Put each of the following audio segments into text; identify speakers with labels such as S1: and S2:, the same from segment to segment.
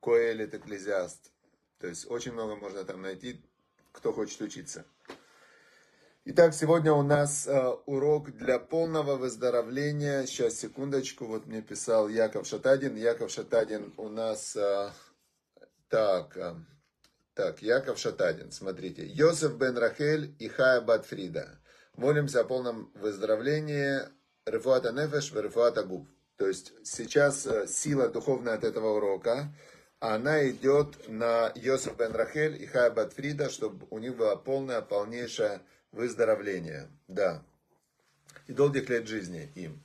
S1: Коэлит, Экклезиаст. То есть очень много можно там найти, кто хочет учиться. Итак, сегодня у нас э, урок для полного выздоровления. Сейчас, секундочку, вот мне писал Яков Шатадин. Яков Шатадин у нас... Э, так, э, так, Яков Шатадин, смотрите. Йосеф бен Рахель и Хая Батфрида. Молимся о полном выздоровлении Рефуата Нефеш Рефуата Губ. То есть сейчас э, сила духовная от этого урока, она идет на Йосиф бен Рахель и Хая Батфрида, чтобы у них было полное, полнейшее выздоровление. Да. И долгих лет жизни им.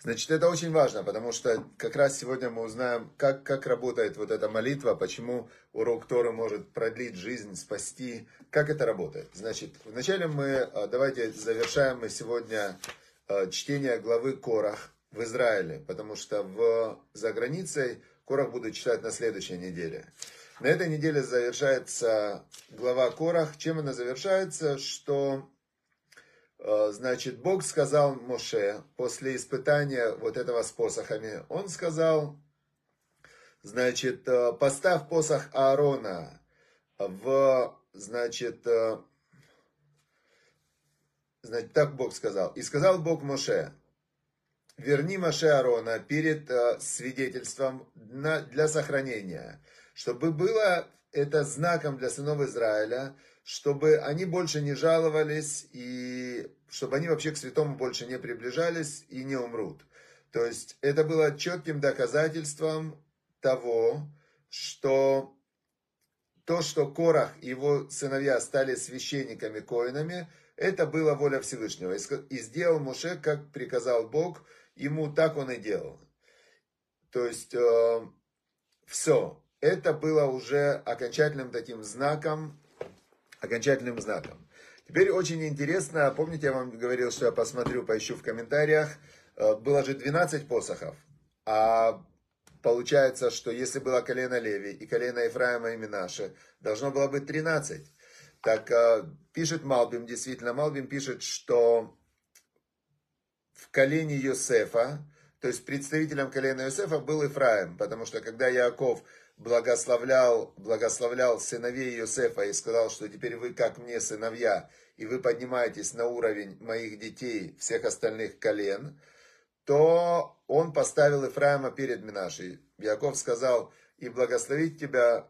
S1: Значит, это очень важно, потому что как раз сегодня мы узнаем, как, как работает вот эта молитва, почему урок Торы может продлить жизнь, спасти, как это работает. Значит, вначале мы, э, давайте завершаем мы сегодня э, чтение главы Корах в Израиле, потому что в, за границей Корах буду читать на следующей неделе. На этой неделе завершается глава Корах. Чем она завершается? Что, э, значит, Бог сказал Моше после испытания вот этого с посохами, он сказал, значит, э, поставь посох Аарона в, значит, э, значит, так Бог сказал. И сказал Бог Моше, верни Маше Арона перед э, свидетельством для сохранения, чтобы было это знаком для сынов Израиля, чтобы они больше не жаловались и чтобы они вообще к святому больше не приближались и не умрут. То есть это было четким доказательством того, что то, что Корах и его сыновья стали священниками, коинами, это была воля Всевышнего. И сделал Муше, как приказал Бог, ему так он и делал. То есть, э, все. Это было уже окончательным таким знаком, окончательным знаком. Теперь очень интересно, помните, я вам говорил, что я посмотрю, поищу в комментариях, э, было же 12 посохов, а получается, что если было колено Леви и колено Ефраима и Минаше, должно было быть 13. Так э, пишет Малбим, действительно, Малбим пишет, что в колене Йосефа, то есть представителем колена Йосефа был Ифраим, потому что когда Яков благословлял, благословлял сыновей Йосефа и сказал, что теперь вы как мне сыновья, и вы поднимаетесь на уровень моих детей, всех остальных колен, то он поставил Ифраима перед Минашей. Яков сказал, и благословить тебя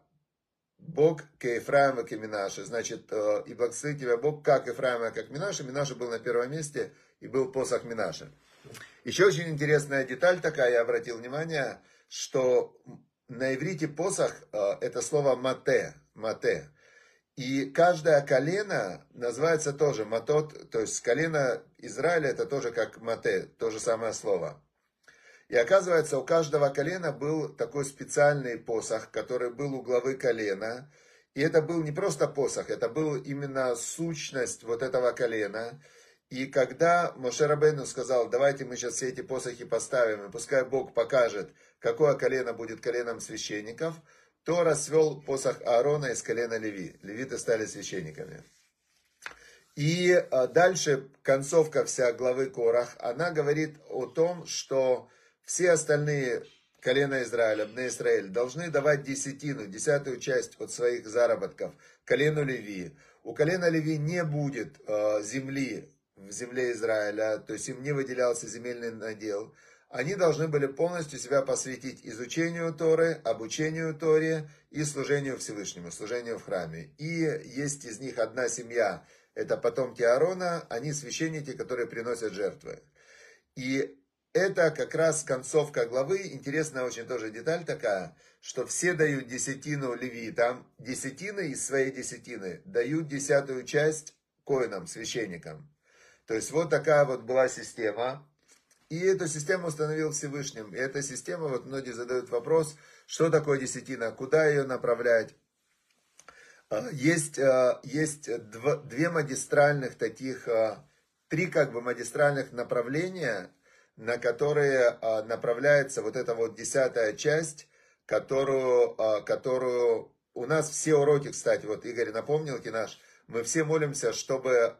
S1: Бог к Ефраиму, к Минаше. Значит, э, и благословит тебя Бог как Ефраима, как Минаше. Минаше был на первом месте, и был посох Минаше. Еще очень интересная деталь такая, я обратил внимание, что на иврите посох э, это слово мате, мате. И каждое колено называется тоже матот, то есть колено Израиля это тоже как мате, то же самое слово. И оказывается, у каждого колена был такой специальный посох, который был у главы колена. И это был не просто посох, это был именно сущность вот этого колена. И когда Моше Рабейну сказал, давайте мы сейчас все эти посохи поставим, и пускай Бог покажет, какое колено будет коленом священников, то расвел посох Аарона из колена Леви. Левиты стали священниками. И а, дальше концовка вся главы Корах, она говорит о том, что все остальные колена Израиля, Бне Израиль, должны давать десятину, десятую часть от своих заработков колену Леви. У колена Леви не будет э, земли в земле Израиля, то есть им не выделялся земельный надел. Они должны были полностью себя посвятить изучению Торы, обучению Торе и служению Всевышнему, служению в храме. И есть из них одна семья, это потомки Аарона, они священники, которые приносят жертвы. И это как раз концовка главы. Интересная очень тоже деталь такая, что все дают десятину левитам, десятины из своей десятины дают десятую часть коинам, священникам. То есть вот такая вот была система. И эту систему установил Всевышним. И эта система, вот многие задают вопрос, что такое десятина, куда ее направлять. А, есть, а, есть две магистральных таких, а, три как бы магистральных направления на которые а, направляется вот эта вот десятая часть, которую, а, которую у нас все уроки, кстати, вот Игорь напомнил, наш, мы все молимся, чтобы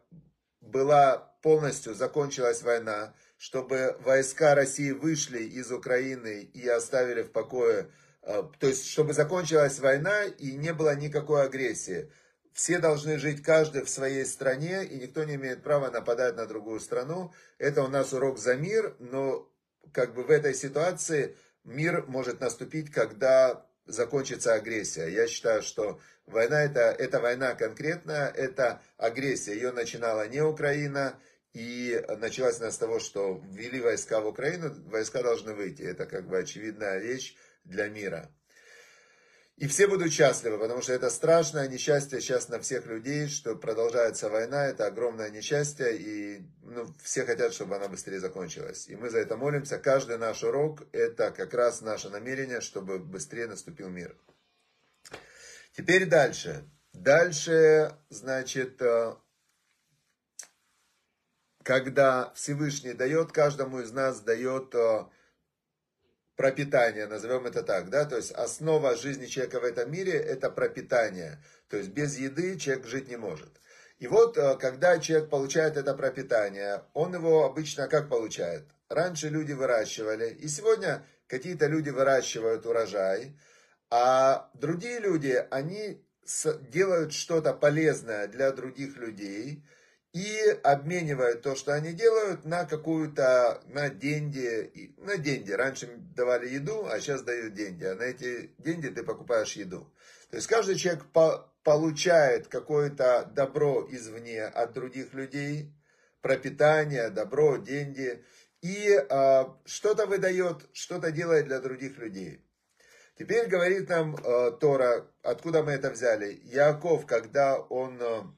S1: была полностью закончилась война, чтобы войска России вышли из Украины и оставили в покое, э, то есть чтобы закончилась война и не было никакой агрессии. Все должны жить каждый в своей стране, и никто не имеет права нападать на другую страну. Это у нас урок за мир, но как бы в этой ситуации мир может наступить, когда закончится агрессия. Я считаю, что война это, это война конкретная, это агрессия. Ее начинала не Украина, и началась она с того, что ввели войска в Украину, войска должны выйти. Это как бы очевидная вещь для мира. И все будут счастливы, потому что это страшное несчастье сейчас на всех людей, что продолжается война, это огромное несчастье, и ну, все хотят, чтобы она быстрее закончилась. И мы за это молимся. Каждый наш урок – это как раз наше намерение, чтобы быстрее наступил мир. Теперь дальше. Дальше, значит, э, когда Всевышний дает, каждому из нас дает э, пропитание, назовем это так, да, то есть основа жизни человека в этом мире это пропитание, то есть без еды человек жить не может. И вот, э, когда человек получает это пропитание, он его обычно как получает? Раньше люди выращивали, и сегодня какие-то люди выращивают урожай, а другие люди, они делают что-то полезное для других людей – и обменивают то, что они делают, на какую-то, на деньги, на деньги. Раньше давали еду, а сейчас дают деньги, а на эти деньги ты покупаешь еду. То есть каждый человек по, получает какое-то добро извне от других людей, пропитание, добро, деньги, и э, что-то выдает, что-то делает для других людей. Теперь говорит нам э, Тора, откуда мы это взяли. Яков, когда он...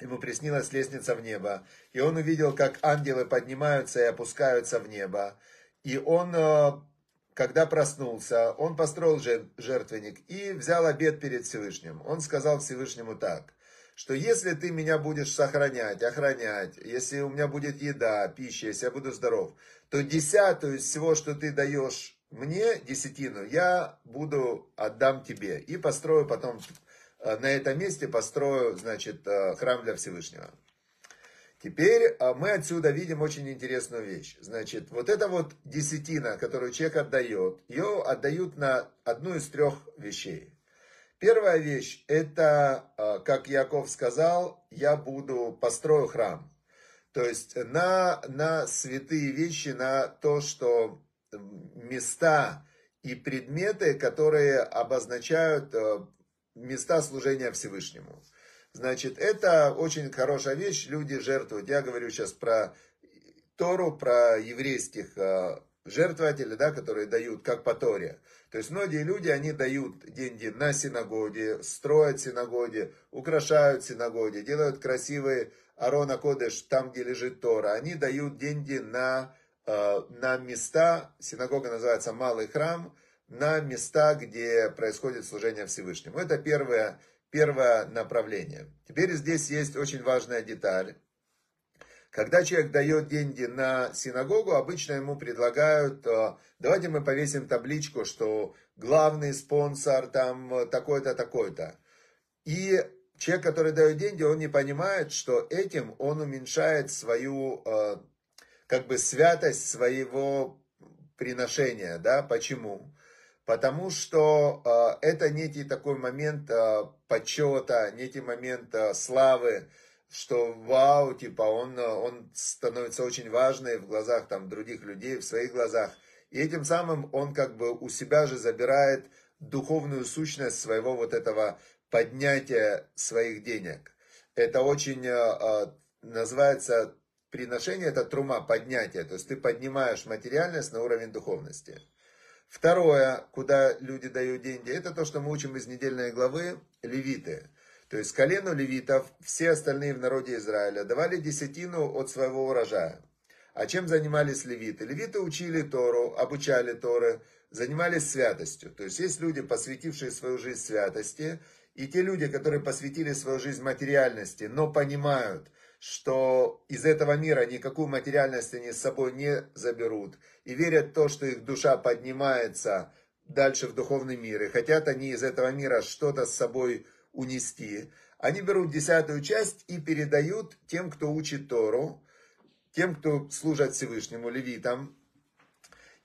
S1: Ему приснилась лестница в небо, и он увидел, как ангелы поднимаются и опускаются в небо. И он, э, когда проснулся, он построил жертвенник и взял обед перед Всевышним. Он сказал Всевышнему так, что если ты меня будешь сохранять, охранять, если у меня будет еда, пища, если я буду здоров, то десятую из всего, что ты даешь мне, десятину, я буду отдам тебе и построю потом на этом месте построю, значит, э, храм для Всевышнего. Теперь э, мы отсюда видим очень интересную вещь. Значит, вот эта вот десятина, которую человек отдает, ее отдают на одну из трех вещей. Первая вещь, это, как Яков сказал, я буду построю храм. То есть на, на святые вещи, на то, что места и предметы, которые обозначают места служения Всевышнему. Значит, это очень хорошая вещь, люди жертвуют. Я говорю сейчас про Тору, про еврейских э, жертвователей, да, которые дают, как по Торе. То есть многие люди, они дают деньги на синагоге, строят синагоги, украшают синагоги, делают красивые Арона Кодеш там, где лежит Тора. Они дают деньги на, э, на места, синагога называется Малый храм, на места, где происходит служение Всевышнему. Это первое, первое направление. Теперь здесь есть очень важная деталь. Когда человек дает деньги на синагогу, обычно ему предлагают, э, давайте мы повесим табличку, что главный спонсор там такой-то, такой-то. И человек, который дает деньги, он не понимает, что этим он уменьшает свою, э, как бы, святость своего приношения. Да? Почему? Потому что э, это некий такой момент э, почета, некий момент э, славы, что вау, типа он, он становится очень важным в глазах там других людей, в своих глазах. И этим самым он как бы у себя же забирает духовную сущность своего вот этого поднятия своих денег. Это очень называется приношение, это трума, поднятие. То есть ты поднимаешь материальность на уровень духовности. Второе, куда люди дают деньги, это то, что мы учим из недельной главы, левиты. То есть колену левитов, все остальные в народе Израиля давали десятину от своего урожая. А чем занимались левиты? Левиты учили Тору, обучали Торы, занимались святостью. То есть есть люди, посвятившие свою жизнь святости, и те люди, которые посвятили свою жизнь материальности, но понимают, что из этого мира никакую материальность они с собой не заберут, и верят в то, что их душа поднимается дальше в духовный мир, и хотят они из этого мира что-то с собой унести, они берут десятую часть и передают тем, кто учит Тору, тем, кто служат Всевышнему, левитам.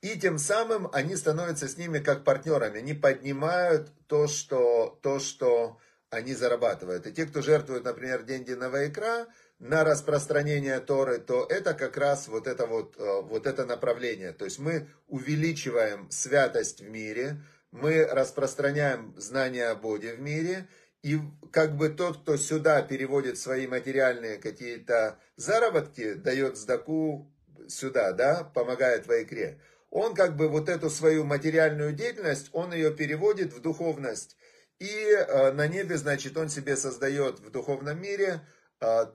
S1: И тем самым они становятся с ними как партнерами. Они поднимают то, что, то, что они зарабатывают. И те, кто жертвует, например, деньги на Вайкра, на распространение Торы, то это как раз вот это, вот, э, вот это направление. То есть мы увеличиваем святость в мире, мы распространяем знания о Боге в мире, и как бы тот, кто сюда переводит свои материальные какие-то заработки, дает сдаку сюда, да, помогает в икре, он как бы вот эту свою материальную деятельность, он ее переводит в духовность. И э, на небе, значит, он себе создает в духовном мире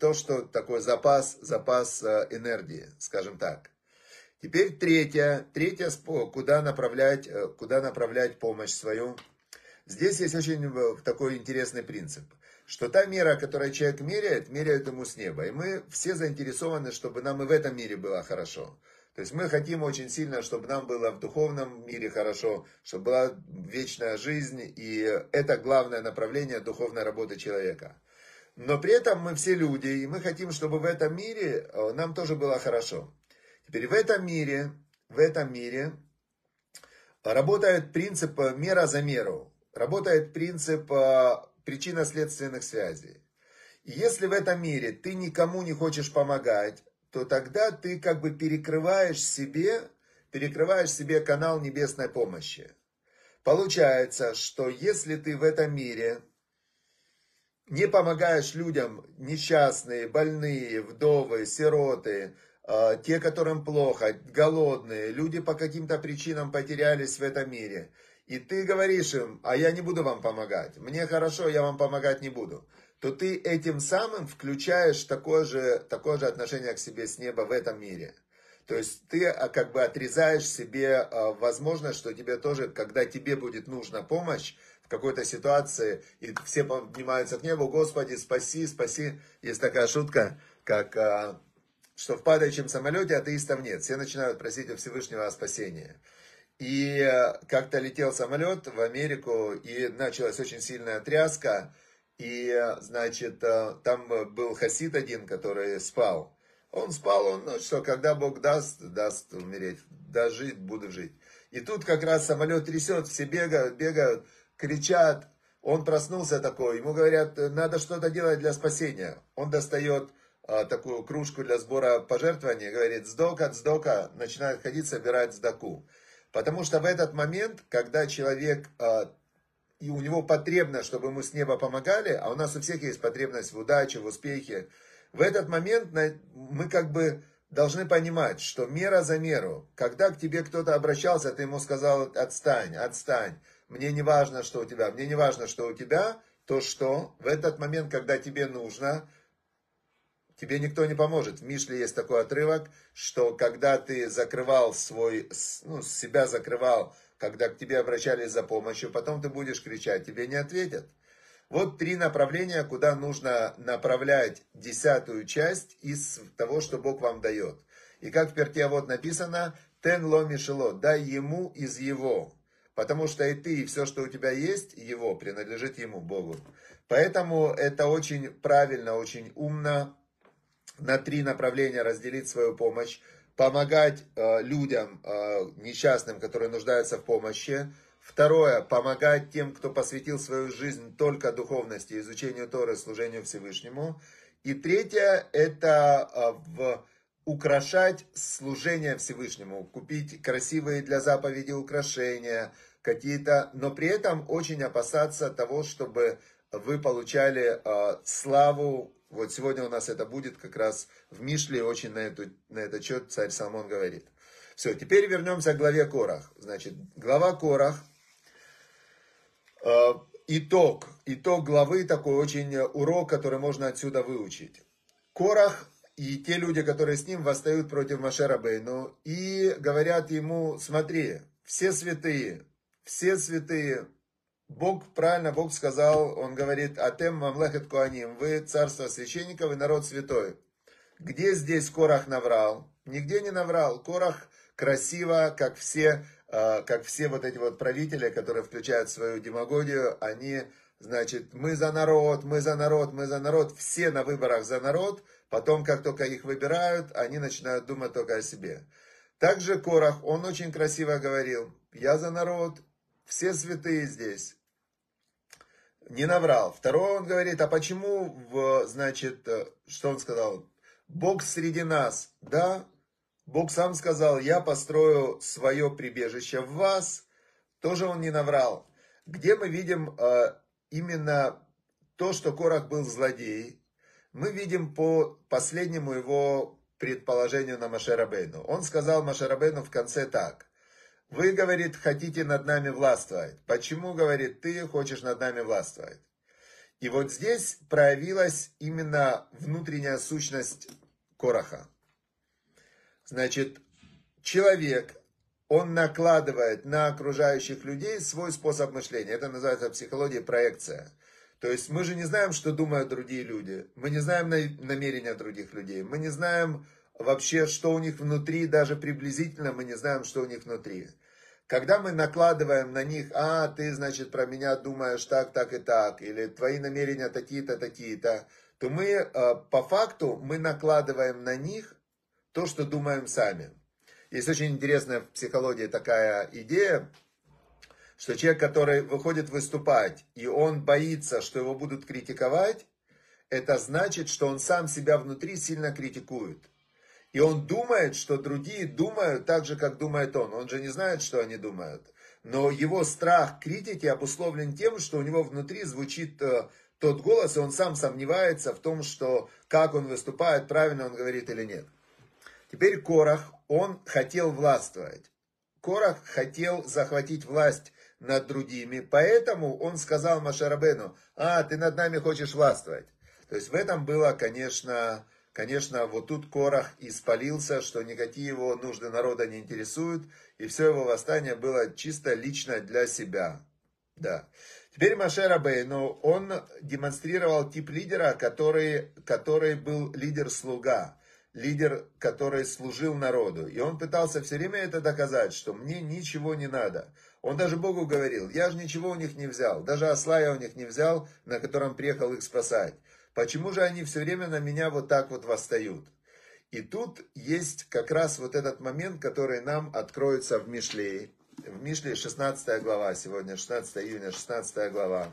S1: то, что такой запас, запас а, энергии, скажем так. Теперь третье, третье, куда направлять, э, куда направлять помощь свою. Здесь есть очень э, такой интересный принцип, что та мера, которую человек меряет, меряет ему с неба. И мы все заинтересованы, чтобы нам и в этом мире было хорошо. То есть мы хотим очень сильно, чтобы нам было в духовном мире хорошо, чтобы была вечная жизнь, и это главное направление духовной работы человека. Но при этом мы все люди, и мы хотим, чтобы в этом мире э, нам тоже было хорошо. Теперь в этом мире, в этом мире работает принцип мера за меру. Работает принцип э, причинно-следственных связей. И если в этом мире ты никому не хочешь помогать, то тогда ты как бы перекрываешь себе, перекрываешь себе канал небесной помощи. Получается, что если ты в этом мире не помогаешь людям, несчастные, больные, вдовы, сироты, а, те, которым плохо, голодные, люди по каким-то причинам потерялись в этом мире. И ты говоришь им, а я не буду вам помогать, мне хорошо, я вам помогать не буду. То ты этим самым включаешь такое же, такое же отношение к себе с неба в этом мире. То есть ты а, как бы отрезаешь себе а, возможность, что тебе тоже, когда тебе будет нужна помощь, какой-то ситуации, и все поднимаются к небу, Господи, спаси, спаси. Есть такая шутка, как, а, что в падающем самолете атеистов нет. Все начинают просить у Всевышнего о спасении. И а, как-то летел самолет в Америку, и началась очень сильная тряска, и, а, значит, там был хасид один, который спал. Он спал, он, ну что, когда Бог даст, даст умереть, да жить, буду жить. И тут как раз самолет трясет, все бегают, бегают, кричат. Он проснулся такой, ему говорят, надо что-то делать для спасения. Он достает а, такую кружку для сбора пожертвований, говорит, сдока, сдока, начинает ходить, собирать сдаку. Потому что в этот момент, когда человек, а, и у него потребность, чтобы ему с неба помогали, а у нас у всех есть потребность в удаче, в успехе, в этот момент мы как бы должны понимать, что мера за меру. Когда к тебе кто-то обращался, ты ему сказал, отстань, отстань мне не важно, что у тебя, мне не важно, что у тебя, то что в этот момент, когда тебе нужно, тебе никто не поможет. В Мишле есть такой отрывок, что когда ты закрывал свой, ну, себя закрывал, когда к тебе обращались за помощью, потом ты будешь кричать, тебе не ответят. Вот три направления, куда нужно направлять десятую часть из того, что Бог вам дает. И как в перке вот написано, «Тен ло мишело», «дай ему из его». Потому что и ты, и все, что у тебя есть, его, принадлежит ему, Богу. Поэтому это очень правильно, очень умно на три направления разделить свою помощь. Помогать э, людям, э, несчастным, которые нуждаются в помощи. Второе, помогать тем, кто посвятил свою жизнь только духовности, изучению Торы, служению Всевышнему. И третье, это э, в украшать служение Всевышнему, купить красивые для заповеди украшения, какие-то, но при этом очень опасаться того, чтобы вы получали э, славу. Вот сегодня у нас это будет как раз в Мишле, очень на, эту, на этот счет царь Самон говорит. Все, теперь вернемся к главе Корах. Значит, глава Корах, э, итог, итог главы такой очень урок, который можно отсюда выучить. Корах и те люди, которые с ним, восстают против Машера Бейну и говорят ему, смотри, все святые, все святые. Бог, правильно Бог сказал, Он говорит, Атем Мамлехет Куаним, вы царство священников и народ святой. Где здесь Корах наврал? Нигде не наврал. Корах красиво, как все, а, как все вот эти вот правители, которые включают свою демагогию, они Значит, мы за народ, мы за народ, мы за народ. Все на выборах за народ. Потом, как только их выбирают, они начинают думать только о себе. Также Корах, он очень красиво говорил, я за народ, все святые здесь. Не наврал. Второе он говорит, а почему, в, значит, э, что он сказал? Бог среди нас. Да, Бог сам сказал, я построю свое прибежище в вас. Тоже он не наврал. Где мы видим э, именно то, что Корах был злодей, мы видим по последнему его предположению на Машерабейну. Он сказал Машерабейну в конце так. Вы, говорит, хотите над нами властвовать. Почему, говорит, ты хочешь над нами властвовать? И вот здесь проявилась именно внутренняя сущность Кораха. Значит, человек, он накладывает на окружающих людей свой способ мышления. Это называется в психологии проекция. То есть мы же не знаем, что думают другие люди. Мы не знаем намерения других людей. Мы не знаем вообще, что у них внутри, даже приблизительно мы не знаем, что у них внутри. Когда мы накладываем на них, а, ты, значит, про меня думаешь так, так и так, или твои намерения такие-то, такие-то, то мы, э, по факту, мы накладываем на них то, что думаем сами. Есть очень интересная в психологии такая идея, что человек, который выходит выступать, и он боится, что его будут критиковать, это значит, что он сам себя внутри сильно критикует. И он думает, что другие думают так же, как думает он. Он же не знает, что они думают. Но его страх критики обусловлен тем, что у него внутри звучит э, тот голос, и он сам сомневается в том, что как он выступает, правильно он говорит или нет. Теперь Корах, он хотел властвовать. Корах хотел захватить власть над другими, поэтому он сказал Машарабену, а, ты над нами хочешь властвовать. То есть в этом было, конечно, конечно, вот тут Корах испалился, что никакие его нужды народа не интересуют, и все его восстание было чисто лично для себя. Да. Теперь Маше Рабейну, он демонстрировал тип лидера, который, который был лидер-слуга лидер, который служил народу. И он пытался все время это доказать, что мне ничего не надо. Он даже Богу говорил, я же ничего у них не взял, даже осла я у них не взял, на котором приехал их спасать. Почему же они все время на меня вот так вот восстают? И тут есть как раз вот этот момент, который нам откроется в Мишлее. В Мишле 16 глава, сегодня 16 июня, 16 глава.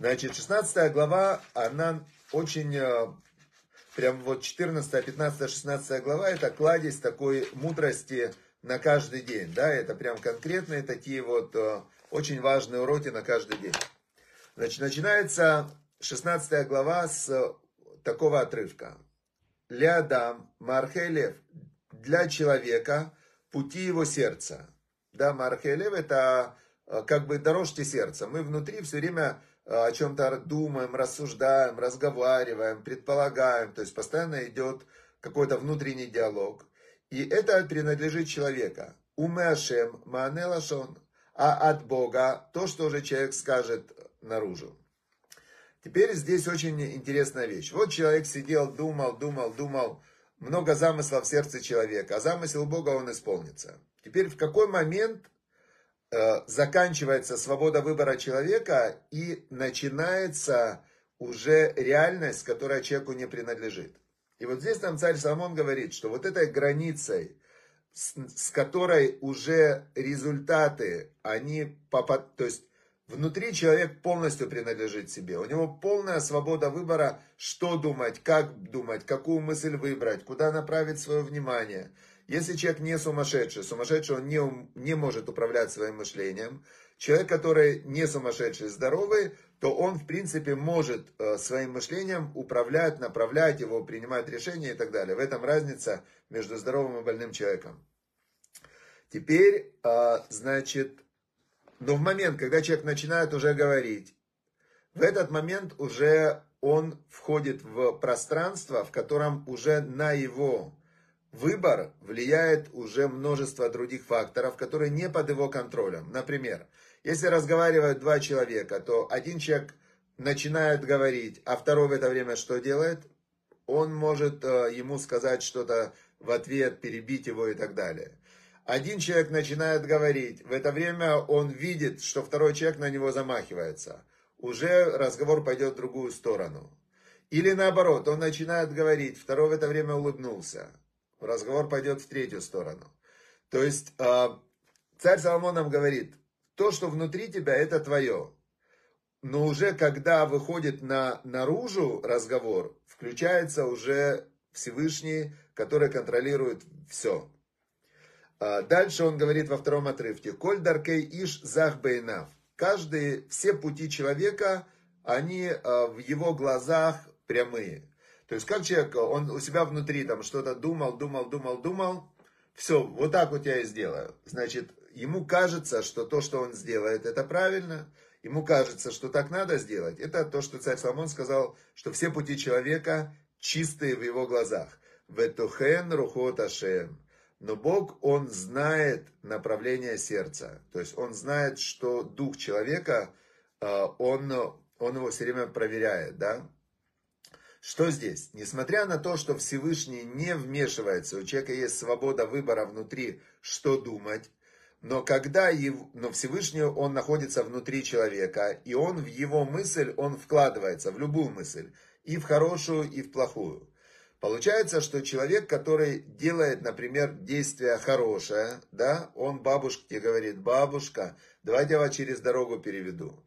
S1: Значит, 16 глава, она очень э, прям вот 14, 15, 16 глава, это кладезь такой мудрости на каждый день, да, это прям конкретные такие вот э, очень важные уроки на каждый день. Значит, начинается 16 глава с такого отрывка. Леадам, Мархелев, для человека пути его сердца. Да, Мархелев это э, как бы дорожьте сердца. Мы внутри все время о чем-то думаем, рассуждаем, разговариваем, предполагаем. То есть постоянно идет какой-то внутренний диалог. И это принадлежит человека. Уме Ашем, Маане Лашон. А от Бога то, что уже человек скажет наружу. Теперь здесь очень интересная вещь. Вот человек сидел, думал, думал, думал. Много замыслов в сердце человека. А замысел Бога он исполнится. Теперь в какой момент Э, заканчивается свобода выбора человека и начинается уже реальность, которая человеку не принадлежит. И вот здесь нам царь Соломон говорит, что вот этой границей, с, с которой уже результаты, они попад... то есть внутри человек полностью принадлежит себе. У него полная свобода выбора, что думать, как думать, какую мысль выбрать, куда направить свое внимание – если человек не сумасшедший, сумасшедший он не, не может управлять своим мышлением, человек, который не сумасшедший, здоровый, то он, в принципе, может э, своим мышлением управлять, направлять его, принимать решения и так далее. В этом разница между здоровым и больным человеком. Теперь, э, значит, но в момент, когда человек начинает уже говорить, в этот момент уже он входит в пространство, в котором уже на его выбор влияет уже множество других факторов, которые не под его контролем. Например, если разговаривают два человека, то один человек начинает говорить, а второй в это время что делает? Он может э, ему сказать что-то в ответ, перебить его и так далее. Один человек начинает говорить, в это время он видит, что второй человек на него замахивается. уже разговор пойдет в другую сторону. Или наоборот, он начинает говорить, второй в это время улыбнулся. Разговор пойдет в третью сторону. То есть а, царь Соломон нам говорит, то, что внутри тебя, это твое. Но уже когда выходит на, наружу разговор, включается уже Всевышний, который контролирует все. А, дальше он говорит во втором отрывке. Коль даркей иш зах бейнав. Каждый, все пути человека, они а, в его глазах прямые. То есть как человек, он у себя внутри там что-то думал, думал, думал, думал, все, вот так вот я и сделаю. Значит, ему кажется, что то, что он сделает, это правильно. Ему кажется, что так надо сделать. Это то, что царь Соломон сказал, что все пути человека чистые в его глазах. Ветухен рухот ашем. Но Бог, Он знает направление сердца. То есть Он знает, что дух человека, а, он, он его все время проверяет. Да? Что здесь? Несмотря на то, что Всевышний не вмешивается, у человека есть свобода выбора внутри, что думать, но когда его, но Всевышний, он находится внутри человека, и он в его мысль, он вкладывается в любую мысль, и в хорошую, и в плохую. Получается, что человек, который делает, например, действие хорошее, да, он бабушке говорит, бабушка, давайте я вас через дорогу переведу.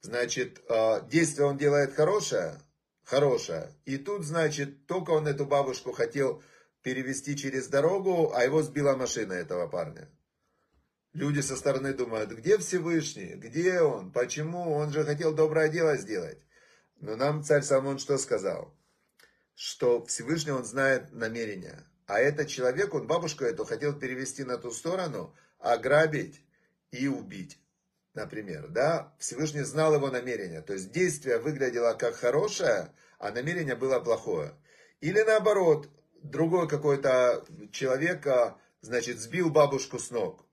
S1: Значит, а, действие он делает хорошее, хорошее. И тут, значит, только он эту бабушку хотел перевести через дорогу, а его сбила машина этого парня. Люди со стороны думают, где Всевышний, где он, почему, он же хотел доброе дело сделать. Но нам царь Самон что сказал? Что Всевышний, он знает намерения. А этот человек, он бабушку эту хотел перевести на ту сторону, ограбить и убить, например. Да? Всевышний знал его намерения. То есть действие выглядело как хорошее, а намерение было плохое. Или наоборот, другой какой-то человек, а, значит, сбил бабушку с ног.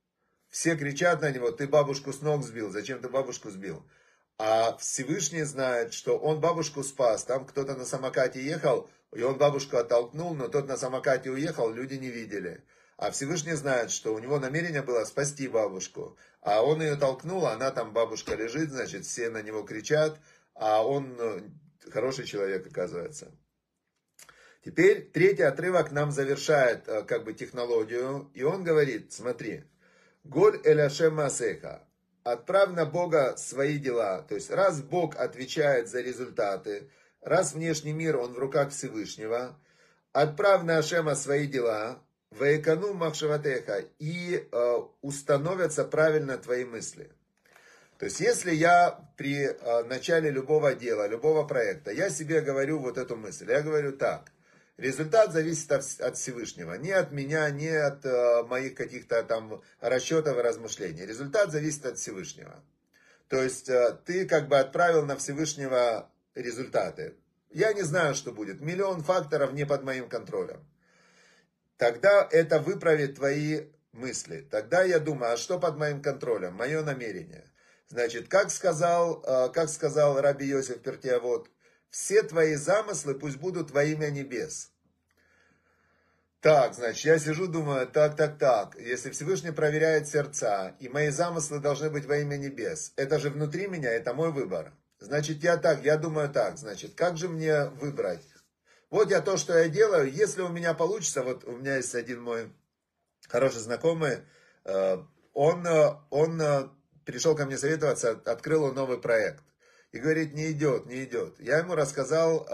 S1: Все кричат на него, ты бабушку с ног сбил, зачем ты бабушку сбил? А Всевышний знает, что он бабушку спас. Там кто-то на самокате ехал, он бабушку оттолкнул, но тот на самокате уехал, люди не видели. А Всевышний знает, что у него намерение было спасти бабушку. А он ее толкнул, а она там, бабушка лежит, значит, все на него кричат, а он э, хороший человек, оказывается. Теперь третий отрывок нам завершает э, как бы технологию, и он говорит, смотри, Голь эляшем масеха, отправь на Бога свои дела. То есть, раз Бог отвечает за результаты, раз внешний мир, он в руках Всевышнего, отправь на Ашема свои дела, ваекану махшаватеха, и э, установятся правильно твои мысли. То есть, если я при э, начале любого дела, любого проекта, я себе говорю вот эту мысль, я говорю так, результат зависит от, от Всевышнего, не от меня, не от э, моих каких-то там расчетов и размышлений. Результат зависит от Всевышнего. То есть, э, ты как бы отправил на Всевышнего результаты. Я не знаю, что будет. Миллион факторов не под моим контролем. Тогда это выправит твои мысли. Тогда я думаю, а что под моим контролем? Мое намерение. Значит, как сказал, э, как сказал Раби Йосиф Пертиавод, все твои замыслы пусть будут во имя небес. Так, значит, я сижу, думаю, так, так, так, если Всевышний проверяет сердца, и мои замыслы должны быть во имя небес, это же внутри меня, это мой выбор. Значит, я так, я думаю так, значит, как же мне выбрать? Вот я то, что я делаю, если у меня получится, вот у меня есть один мой хороший знакомый, э, он, э, он э, пришел ко мне советоваться, открыл новый проект. И говорит, не идет, не идет. Я ему рассказал,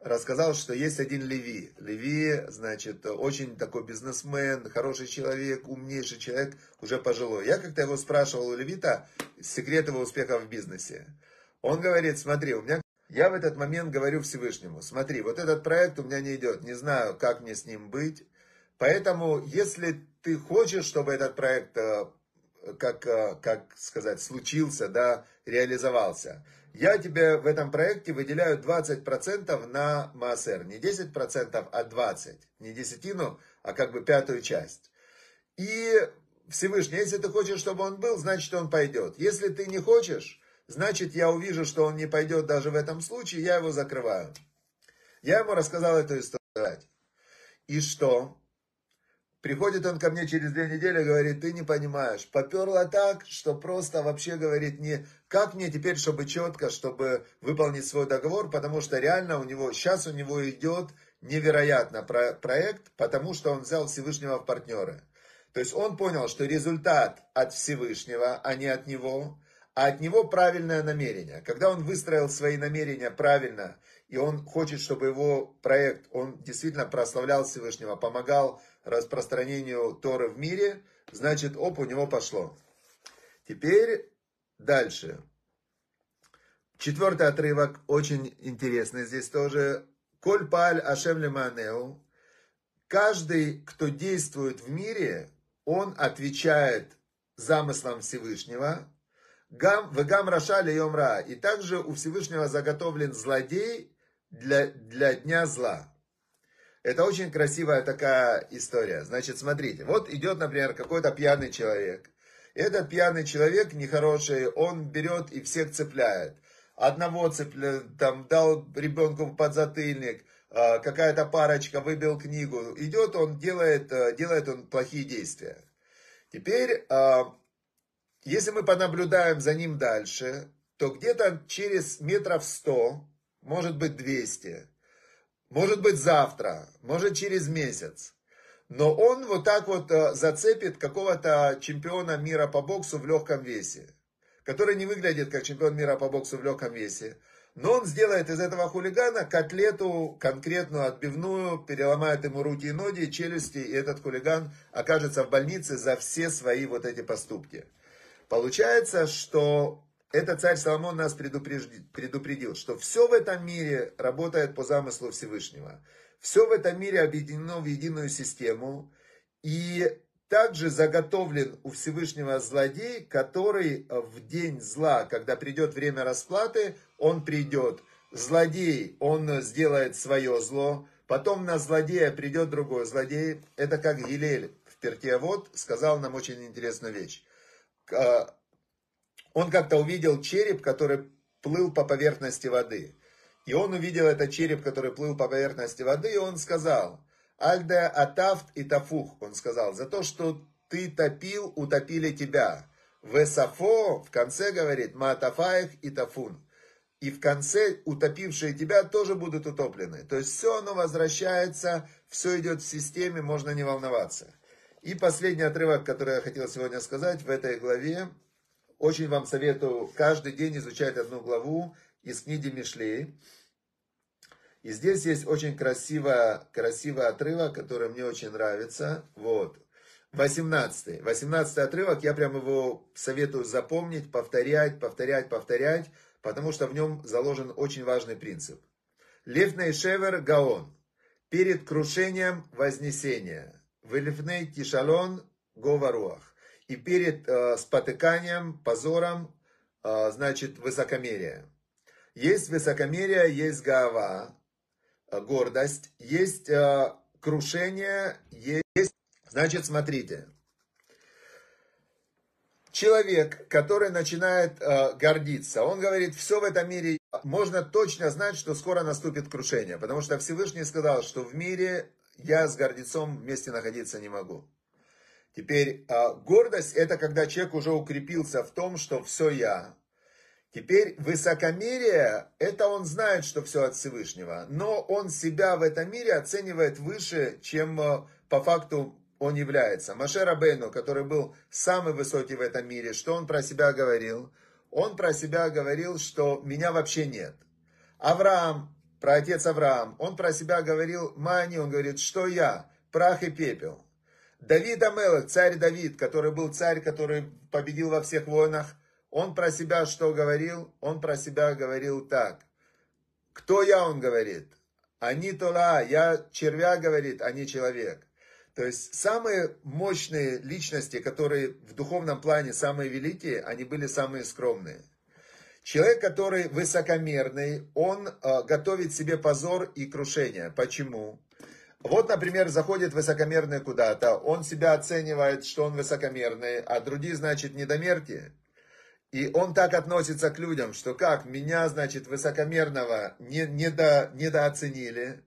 S1: рассказал, что есть один Леви. Леви, значит, очень такой бизнесмен, хороший человек, умнейший человек, уже пожилой. Я как-то его спрашивал у Левита секрет его успеха в бизнесе. Он говорит, смотри, у меня... Я в этот момент говорю Всевышнему, смотри, вот этот проект у меня не идет, не знаю, как мне с ним быть. Поэтому, если ты хочешь, чтобы этот проект, э, как, э, как сказать, случился, да, реализовался, я тебе в этом проекте выделяю 20% на МАСР. Не 10%, а 20%. Не десятину, а как бы пятую часть. И Всевышний, если ты хочешь, чтобы он был, значит он пойдет. Если ты не хочешь, значит я увижу, что он не пойдет даже в этом случае, я его закрываю. Я ему рассказал эту историю. И что? приходит он ко мне через две недели, говорит, ты не понимаешь, поперло так, что просто вообще, говорит, не, как мне теперь, чтобы четко, чтобы выполнить свой договор, потому что реально у него, сейчас у него идет невероятно про, проект, потому что он взял Всевышнего в партнеры. То есть он понял, что результат от Всевышнего, а не от него, а от него правильное намерение. Когда он выстроил свои намерения правильно, и он хочет, чтобы его проект, он действительно прославлял Всевышнего, помогал распространению Торы в мире, значит, оп, у него пошло. Теперь дальше. Четвертый отрывок, очень интересный здесь тоже. Коль паль ашем леманеу. Каждый, кто действует в мире, он отвечает замыслам Всевышнего. Гам, вегам раша йомра. И также у Всевышнего заготовлен злодей для, для дня зла. Это очень красивая такая история. Значит, смотрите, вот идет, например, какой-то пьяный человек. Этот пьяный человек нехороший, он берет и всех цепляет. Одного цепляет, там, дал ребенку подзатыльник, а, какая-то парочка выбил книгу. Идет он, делает, э, делает он плохие действия. Теперь, а, если мы понаблюдаем за ним дальше, то где-то через метров сто, может быть 200, может быть завтра, может через месяц. Но он вот так вот э, зацепит какого-то чемпиона мира по боксу в легком весе, который не выглядит как чемпион мира по боксу в легком весе. Но он сделает из этого хулигана котлету конкретную, отбивную, переломает ему руки и ноги, челюсти, и этот хулиган окажется в больнице за все свои вот эти поступки. Получается, что это царь Соломон нас предупредил, что все в этом мире работает по замыслу Всевышнего. Все в этом мире объединено в единую систему. И также заготовлен у Всевышнего злодей, который в день зла, когда придет время расплаты, он придет. Злодей, он сделает свое зло. Потом на злодея придет другой злодей. Это как Гилель в Пертиавод сказал нам очень интересную вещь он как-то увидел череп, который плыл по поверхности воды. И он увидел этот череп, который плыл по поверхности воды, и он сказал, «Альде атафт и тафух», он сказал, «за то, что ты топил, утопили тебя». Весафо в конце говорит, «Маатафаих и тафун». И в конце утопившие тебя тоже будут утоплены. То есть все оно возвращается, все идет в системе, можно не волноваться. И последний отрывок, который я хотел сегодня сказать в этой главе, очень вам советую каждый день изучать одну главу из книги Мишлей. И здесь есть очень красивый, красивый отрывок, который мне очень нравится. Вот. 18. 18 отрывок, я прям его советую запомнить, повторять, повторять, повторять, потому что в нем заложен очень важный принцип. Левней шевер гаон. Перед крушением вознесения. Велифней тишалон говоруах и перед э, спотыканием, позором, э, значит, высокомерие. Есть высокомерие, есть гава, э, гордость, есть э, крушение, есть... Значит, смотрите. Человек, который начинает э, гордиться, он говорит, все в этом мире, можно точно знать, что скоро наступит крушение, потому что Всевышний сказал, что в мире я с гордецом вместе находиться не могу. Теперь а, гордость это когда человек уже укрепился в том, что все я. Теперь высокомерие, это он знает, что все от Всевышнего, но он себя в этом мире оценивает выше, чем а, по факту он является. Маше Рабейну, который был самый высокий в этом мире, что он про себя говорил? Он про себя говорил, что меня вообще нет. Авраам, про отец Авраам, он про себя говорил, Мани, он говорит, что я, прах и пепел. Давид Амелах, царь Давид, который был царь, который победил во всех войнах, он про себя что говорил? Он про себя говорил так. Кто я, он говорит? Они тола, я червя, говорит, а не человек. То есть самые мощные личности, которые в духовном плане самые великие, они были самые скромные. Человек, который высокомерный, он э, готовит себе позор и крушение. Почему? Вот, например, заходит высокомерный куда-то, он себя оценивает, что он высокомерный, а другие, значит, недомерки. И он так относится к людям, что как, меня, значит, высокомерного не, не недо, недооценили,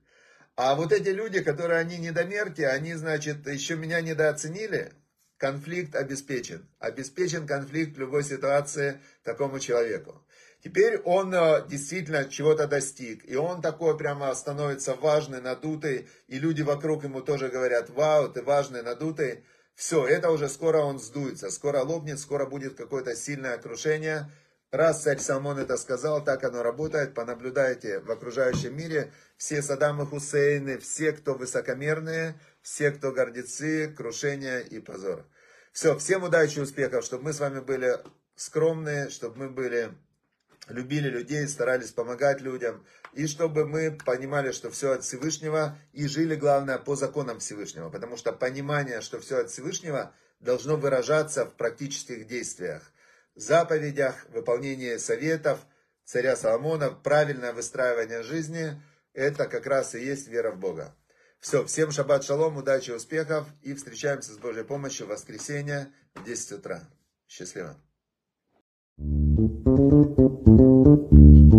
S1: А вот эти люди, которые они недомерки, они, значит, еще меня недооценили, конфликт обеспечен. Обеспечен конфликт в любой ситуации такому человеку. Теперь он э, действительно чего-то достиг, и он такой прямо становится важный, надутый, и люди вокруг ему тоже говорят, вау, ты важный, надутый. Все, это уже скоро он сдуется, скоро лопнет, скоро будет какое-то сильное крушение. Раз царь Салмон это сказал, так оно работает, понаблюдайте в окружающем мире, все Саддамы Хусейны, все, кто высокомерные, все, кто гордецы, крушение и позор. Все, всем удачи и успехов, чтобы мы с вами были скромные, чтобы мы были любили людей, старались помогать людям, и чтобы мы понимали, что все от Всевышнего, и жили, главное, по законам Всевышнего, потому что понимание, что все от Всевышнего, должно выражаться в практических действиях, заповедях, выполнении советов царя Соломона, правильное выстраивание жизни, это как раз и есть вера в Бога. Все, всем шаббат шалом, удачи, успехов, и встречаемся с Божьей помощью в воскресенье в 10 утра. Счастливо.